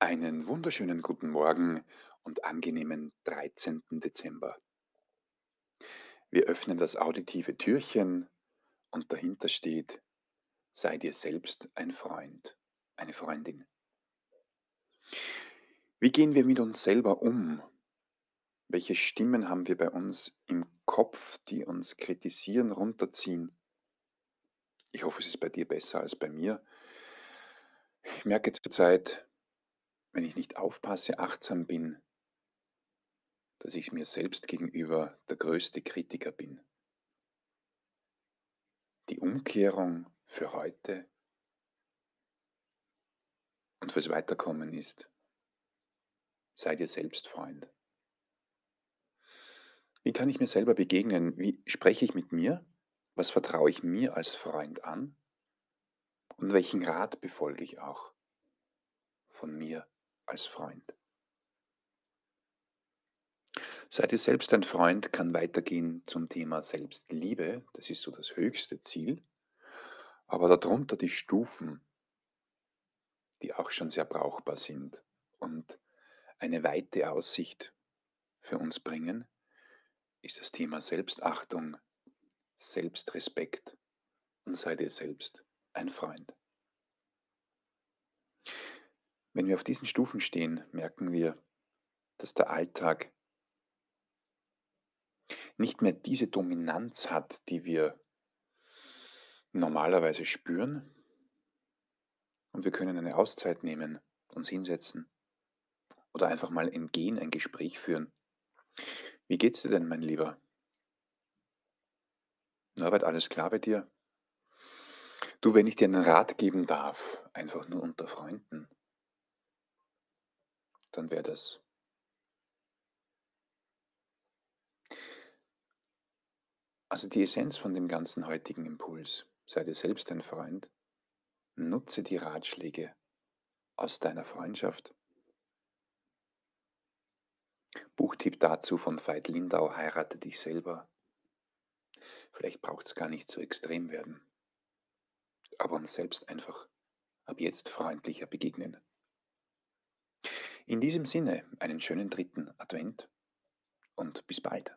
Einen wunderschönen guten Morgen und angenehmen 13. Dezember. Wir öffnen das auditive Türchen und dahinter steht, sei dir selbst ein Freund, eine Freundin. Wie gehen wir mit uns selber um? Welche Stimmen haben wir bei uns im Kopf, die uns kritisieren, runterziehen? Ich hoffe, es ist bei dir besser als bei mir. Ich merke zurzeit, wenn ich nicht aufpasse, achtsam bin, dass ich mir selbst gegenüber der größte Kritiker bin. Die Umkehrung für heute und fürs Weiterkommen ist, sei dir selbst Freund. Wie kann ich mir selber begegnen? Wie spreche ich mit mir? Was vertraue ich mir als Freund an? Und welchen Rat befolge ich auch von mir als Freund? Sei dir selbst ein Freund kann weitergehen zum Thema Selbstliebe. Das ist so das höchste Ziel. Aber darunter die Stufen, die auch schon sehr brauchbar sind und eine weite Aussicht für uns bringen, ist das Thema Selbstachtung, Selbstrespekt und sei dir selbst ein Freund. Wenn wir auf diesen Stufen stehen, merken wir, dass der Alltag nicht mehr diese Dominanz hat, die wir normalerweise spüren. Und wir können eine Auszeit nehmen, uns hinsetzen oder einfach mal im Gehen ein Gespräch führen. Wie geht's dir denn, mein Lieber? Norbert, alles klar bei dir? Du, wenn ich dir einen Rat geben darf, einfach nur unter Freunden, dann wäre das Also die Essenz von dem ganzen heutigen Impuls, sei dir selbst ein Freund, nutze die Ratschläge aus deiner Freundschaft. Buchtipp dazu von Veit Lindau, heirate dich selber. Vielleicht braucht es gar nicht so extrem werden, aber uns selbst einfach ab jetzt freundlicher begegnen. In diesem Sinne einen schönen dritten Advent und bis bald.